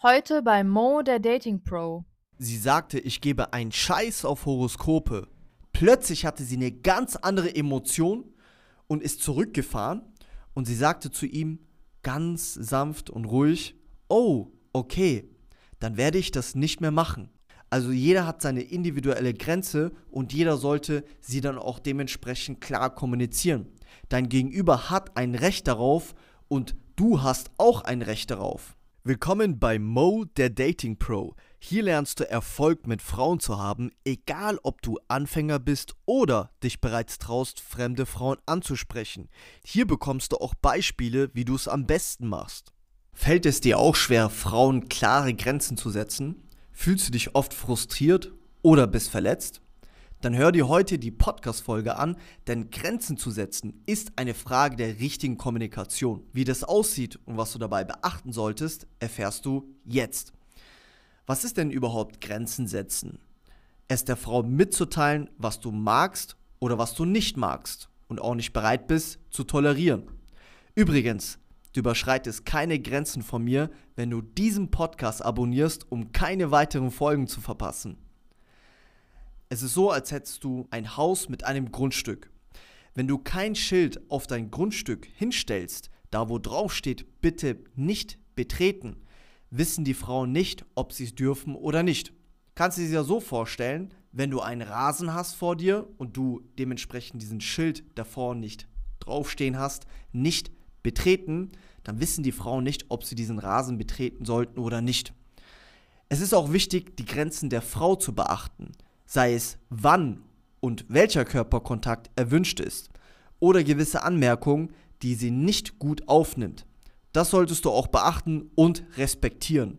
Heute bei Mo, der Dating Pro. Sie sagte, ich gebe einen Scheiß auf Horoskope. Plötzlich hatte sie eine ganz andere Emotion und ist zurückgefahren und sie sagte zu ihm ganz sanft und ruhig, oh, okay, dann werde ich das nicht mehr machen. Also jeder hat seine individuelle Grenze und jeder sollte sie dann auch dementsprechend klar kommunizieren. Dein Gegenüber hat ein Recht darauf und du hast auch ein Recht darauf. Willkommen bei Mo, der Dating Pro. Hier lernst du Erfolg mit Frauen zu haben, egal ob du Anfänger bist oder dich bereits traust, fremde Frauen anzusprechen. Hier bekommst du auch Beispiele, wie du es am besten machst. Fällt es dir auch schwer, Frauen klare Grenzen zu setzen? Fühlst du dich oft frustriert oder bist verletzt? Dann hör dir heute die Podcast-Folge an, denn Grenzen zu setzen ist eine Frage der richtigen Kommunikation. Wie das aussieht und was du dabei beachten solltest, erfährst du jetzt. Was ist denn überhaupt Grenzen setzen? Es der Frau mitzuteilen, was du magst oder was du nicht magst und auch nicht bereit bist zu tolerieren. Übrigens, du überschreitest keine Grenzen von mir, wenn du diesen Podcast abonnierst, um keine weiteren Folgen zu verpassen. Es ist so, als hättest du ein Haus mit einem Grundstück. Wenn du kein Schild auf dein Grundstück hinstellst, da wo drauf steht, bitte nicht betreten, wissen die Frauen nicht, ob sie es dürfen oder nicht. Kannst du dir ja so vorstellen, wenn du einen Rasen hast vor dir und du dementsprechend diesen Schild davor nicht draufstehen hast, nicht betreten, dann wissen die Frauen nicht, ob sie diesen Rasen betreten sollten oder nicht. Es ist auch wichtig, die Grenzen der Frau zu beachten sei es wann und welcher Körperkontakt erwünscht ist oder gewisse Anmerkungen, die sie nicht gut aufnimmt. Das solltest du auch beachten und respektieren.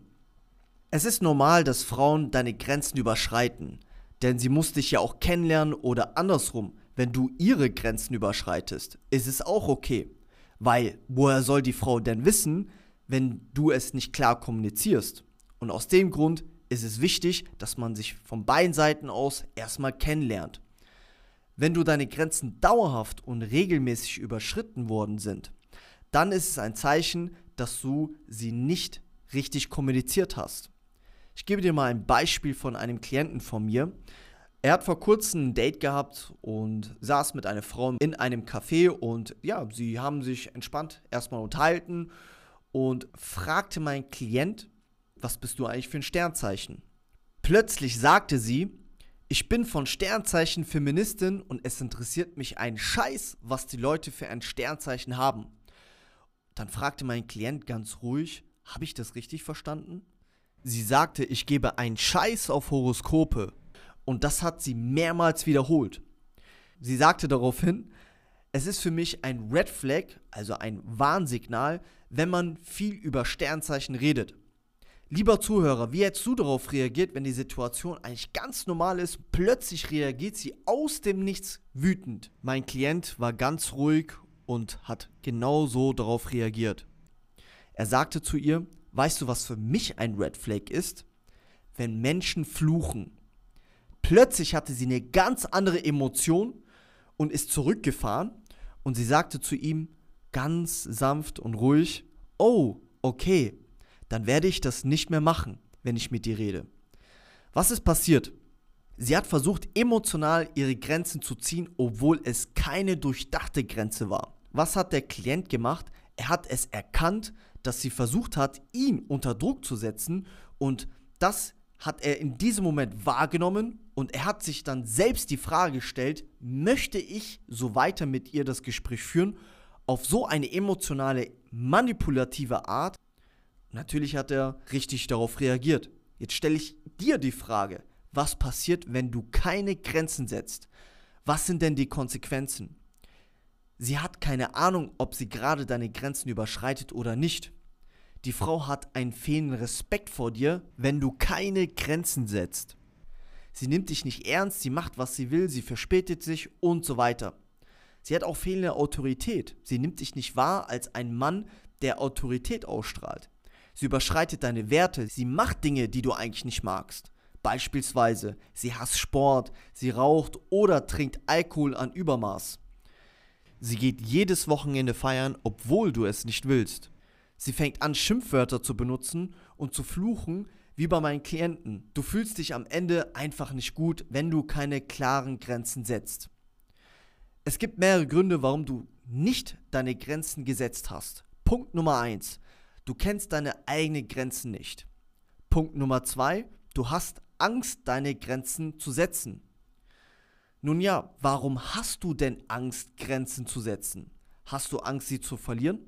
Es ist normal, dass Frauen deine Grenzen überschreiten, denn sie muss dich ja auch kennenlernen oder andersrum, wenn du ihre Grenzen überschreitest, ist es auch okay. Weil woher soll die Frau denn wissen, wenn du es nicht klar kommunizierst? Und aus dem Grund ist es wichtig, dass man sich von beiden Seiten aus erstmal kennenlernt. Wenn du deine Grenzen dauerhaft und regelmäßig überschritten worden sind, dann ist es ein Zeichen, dass du sie nicht richtig kommuniziert hast. Ich gebe dir mal ein Beispiel von einem Klienten von mir. Er hat vor kurzem ein Date gehabt und saß mit einer Frau in einem Café und ja, sie haben sich entspannt erstmal unterhalten und fragte mein Klient, was bist du eigentlich für ein Sternzeichen? Plötzlich sagte sie, ich bin von Sternzeichen Feministin und es interessiert mich ein Scheiß, was die Leute für ein Sternzeichen haben. Dann fragte mein Klient ganz ruhig, habe ich das richtig verstanden? Sie sagte, ich gebe einen Scheiß auf Horoskope. Und das hat sie mehrmals wiederholt. Sie sagte daraufhin, es ist für mich ein Red Flag, also ein Warnsignal, wenn man viel über Sternzeichen redet. Lieber Zuhörer, wie hättest du darauf reagiert, wenn die Situation eigentlich ganz normal ist? Plötzlich reagiert sie aus dem Nichts wütend. Mein Klient war ganz ruhig und hat genau so darauf reagiert. Er sagte zu ihr, weißt du, was für mich ein Red Flag ist? Wenn Menschen fluchen. Plötzlich hatte sie eine ganz andere Emotion und ist zurückgefahren und sie sagte zu ihm ganz sanft und ruhig, oh, okay, dann werde ich das nicht mehr machen, wenn ich mit dir rede. Was ist passiert? Sie hat versucht, emotional ihre Grenzen zu ziehen, obwohl es keine durchdachte Grenze war. Was hat der Klient gemacht? Er hat es erkannt, dass sie versucht hat, ihn unter Druck zu setzen und das hat er in diesem Moment wahrgenommen und er hat sich dann selbst die Frage gestellt, möchte ich so weiter mit ihr das Gespräch führen, auf so eine emotionale, manipulative Art, Natürlich hat er richtig darauf reagiert. Jetzt stelle ich dir die Frage, was passiert, wenn du keine Grenzen setzt? Was sind denn die Konsequenzen? Sie hat keine Ahnung, ob sie gerade deine Grenzen überschreitet oder nicht. Die Frau hat einen fehlenden Respekt vor dir, wenn du keine Grenzen setzt. Sie nimmt dich nicht ernst, sie macht, was sie will, sie verspätet sich und so weiter. Sie hat auch fehlende Autorität. Sie nimmt dich nicht wahr als ein Mann, der Autorität ausstrahlt. Sie überschreitet deine Werte, sie macht Dinge, die du eigentlich nicht magst. Beispielsweise, sie hasst Sport, sie raucht oder trinkt Alkohol an Übermaß. Sie geht jedes Wochenende feiern, obwohl du es nicht willst. Sie fängt an, Schimpfwörter zu benutzen und zu fluchen, wie bei meinen Klienten. Du fühlst dich am Ende einfach nicht gut, wenn du keine klaren Grenzen setzt. Es gibt mehrere Gründe, warum du nicht deine Grenzen gesetzt hast. Punkt Nummer 1. Du kennst deine eigenen Grenzen nicht. Punkt Nummer 2. Du hast Angst, deine Grenzen zu setzen. Nun ja, warum hast du denn Angst, Grenzen zu setzen? Hast du Angst, sie zu verlieren?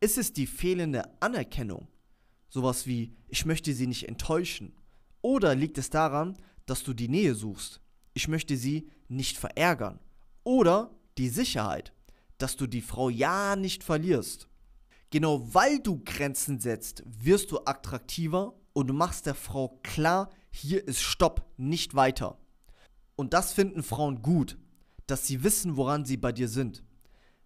Ist es die fehlende Anerkennung? Sowas wie, ich möchte sie nicht enttäuschen. Oder liegt es daran, dass du die Nähe suchst? Ich möchte sie nicht verärgern. Oder die Sicherheit, dass du die Frau ja nicht verlierst. Genau weil du Grenzen setzt, wirst du attraktiver und du machst der Frau klar, hier ist Stopp, nicht weiter. Und das finden Frauen gut, dass sie wissen, woran sie bei dir sind.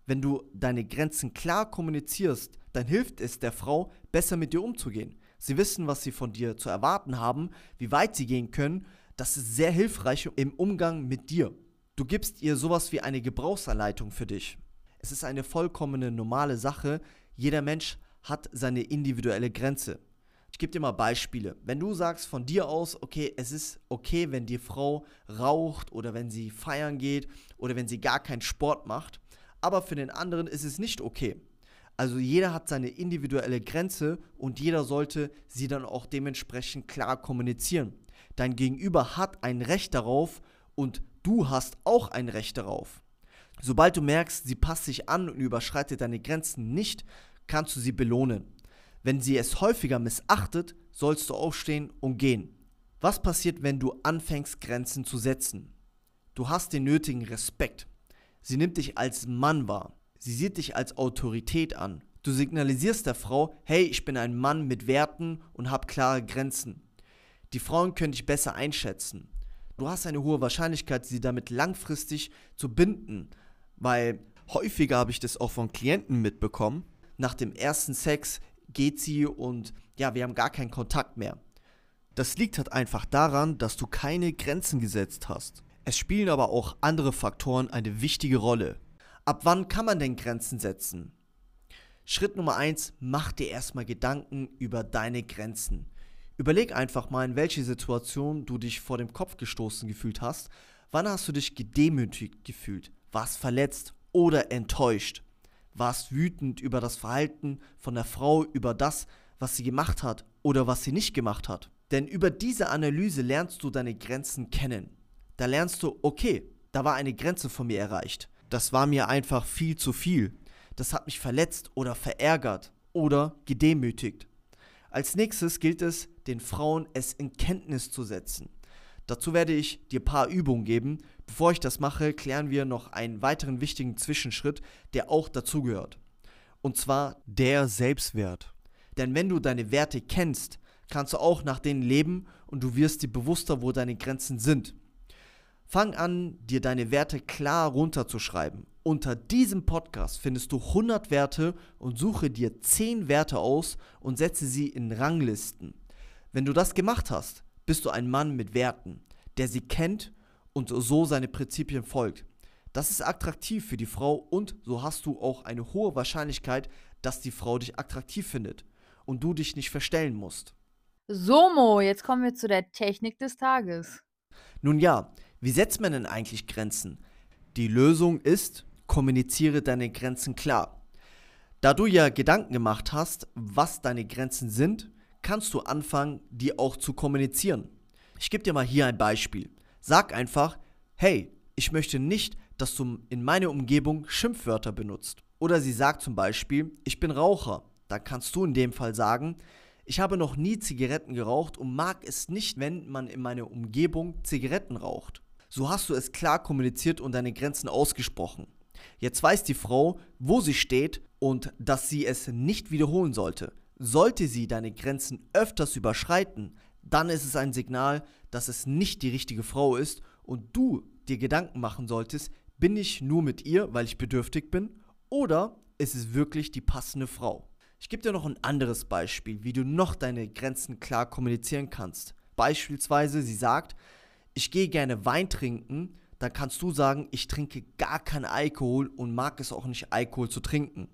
Wenn du deine Grenzen klar kommunizierst, dann hilft es der Frau, besser mit dir umzugehen. Sie wissen, was sie von dir zu erwarten haben, wie weit sie gehen können. Das ist sehr hilfreich im Umgang mit dir. Du gibst ihr sowas wie eine Gebrauchsanleitung für dich. Es ist eine vollkommene normale Sache. Jeder Mensch hat seine individuelle Grenze. Ich gebe dir mal Beispiele. Wenn du sagst von dir aus, okay, es ist okay, wenn die Frau raucht oder wenn sie feiern geht oder wenn sie gar keinen Sport macht, aber für den anderen ist es nicht okay. Also jeder hat seine individuelle Grenze und jeder sollte sie dann auch dementsprechend klar kommunizieren. Dein Gegenüber hat ein Recht darauf und du hast auch ein Recht darauf. Sobald du merkst, sie passt sich an und überschreitet deine Grenzen nicht, kannst du sie belohnen. Wenn sie es häufiger missachtet, sollst du aufstehen und gehen. Was passiert, wenn du anfängst, Grenzen zu setzen? Du hast den nötigen Respekt. Sie nimmt dich als Mann wahr. Sie sieht dich als Autorität an. Du signalisierst der Frau, hey, ich bin ein Mann mit Werten und habe klare Grenzen. Die Frauen können dich besser einschätzen. Du hast eine hohe Wahrscheinlichkeit, sie damit langfristig zu binden, weil häufiger habe ich das auch von Klienten mitbekommen. Nach dem ersten Sex geht sie und ja, wir haben gar keinen Kontakt mehr. Das liegt halt einfach daran, dass du keine Grenzen gesetzt hast. Es spielen aber auch andere Faktoren eine wichtige Rolle. Ab wann kann man denn Grenzen setzen? Schritt Nummer 1, mach dir erstmal Gedanken über deine Grenzen. Überleg einfach mal, in welche Situation du dich vor dem Kopf gestoßen gefühlt hast. Wann hast du dich gedemütigt gefühlt? Warst verletzt oder enttäuscht? warst wütend über das Verhalten von der Frau, über das, was sie gemacht hat oder was sie nicht gemacht hat. Denn über diese Analyse lernst du deine Grenzen kennen. Da lernst du, okay, da war eine Grenze von mir erreicht. Das war mir einfach viel zu viel. Das hat mich verletzt oder verärgert oder gedemütigt. Als nächstes gilt es, den Frauen es in Kenntnis zu setzen. Dazu werde ich dir ein paar Übungen geben. Bevor ich das mache, klären wir noch einen weiteren wichtigen Zwischenschritt, der auch dazugehört. Und zwar der Selbstwert. Denn wenn du deine Werte kennst, kannst du auch nach denen leben und du wirst dir bewusster, wo deine Grenzen sind. Fang an, dir deine Werte klar runterzuschreiben. Unter diesem Podcast findest du 100 Werte und suche dir 10 Werte aus und setze sie in Ranglisten. Wenn du das gemacht hast, bist du ein Mann mit Werten, der sie kennt und so seine Prinzipien folgt. Das ist attraktiv für die Frau und so hast du auch eine hohe Wahrscheinlichkeit, dass die Frau dich attraktiv findet und du dich nicht verstellen musst. So, Mo, jetzt kommen wir zu der Technik des Tages. Nun ja, wie setzt man denn eigentlich Grenzen? Die Lösung ist, kommuniziere deine Grenzen klar. Da du ja Gedanken gemacht hast, was deine Grenzen sind, kannst du anfangen, die auch zu kommunizieren. Ich gebe dir mal hier ein Beispiel. Sag einfach, hey, ich möchte nicht, dass du in meiner Umgebung Schimpfwörter benutzt. Oder sie sagt zum Beispiel, ich bin Raucher. Dann kannst du in dem Fall sagen, ich habe noch nie Zigaretten geraucht und mag es nicht, wenn man in meiner Umgebung Zigaretten raucht. So hast du es klar kommuniziert und deine Grenzen ausgesprochen. Jetzt weiß die Frau, wo sie steht und dass sie es nicht wiederholen sollte. Sollte sie deine Grenzen öfters überschreiten, dann ist es ein Signal, dass es nicht die richtige Frau ist und du dir Gedanken machen solltest, bin ich nur mit ihr, weil ich bedürftig bin, oder ist es wirklich die passende Frau? Ich gebe dir noch ein anderes Beispiel, wie du noch deine Grenzen klar kommunizieren kannst. Beispielsweise, sie sagt, ich gehe gerne Wein trinken, dann kannst du sagen, ich trinke gar keinen Alkohol und mag es auch nicht, Alkohol zu trinken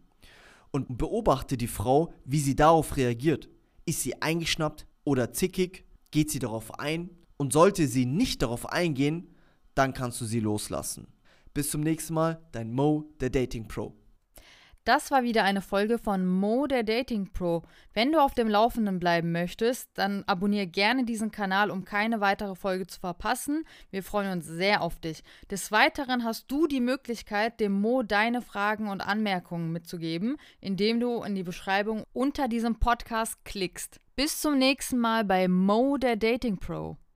und beobachte die Frau, wie sie darauf reagiert. Ist sie eingeschnappt oder zickig? Geht sie darauf ein? Und sollte sie nicht darauf eingehen, dann kannst du sie loslassen. Bis zum nächsten Mal, dein Mo, der Dating Pro. Das war wieder eine Folge von Mo der Dating Pro. Wenn du auf dem Laufenden bleiben möchtest, dann abonniere gerne diesen Kanal, um keine weitere Folge zu verpassen. Wir freuen uns sehr auf dich. Des Weiteren hast du die Möglichkeit, dem Mo deine Fragen und Anmerkungen mitzugeben, indem du in die Beschreibung unter diesem Podcast klickst. Bis zum nächsten Mal bei Mo der Dating Pro.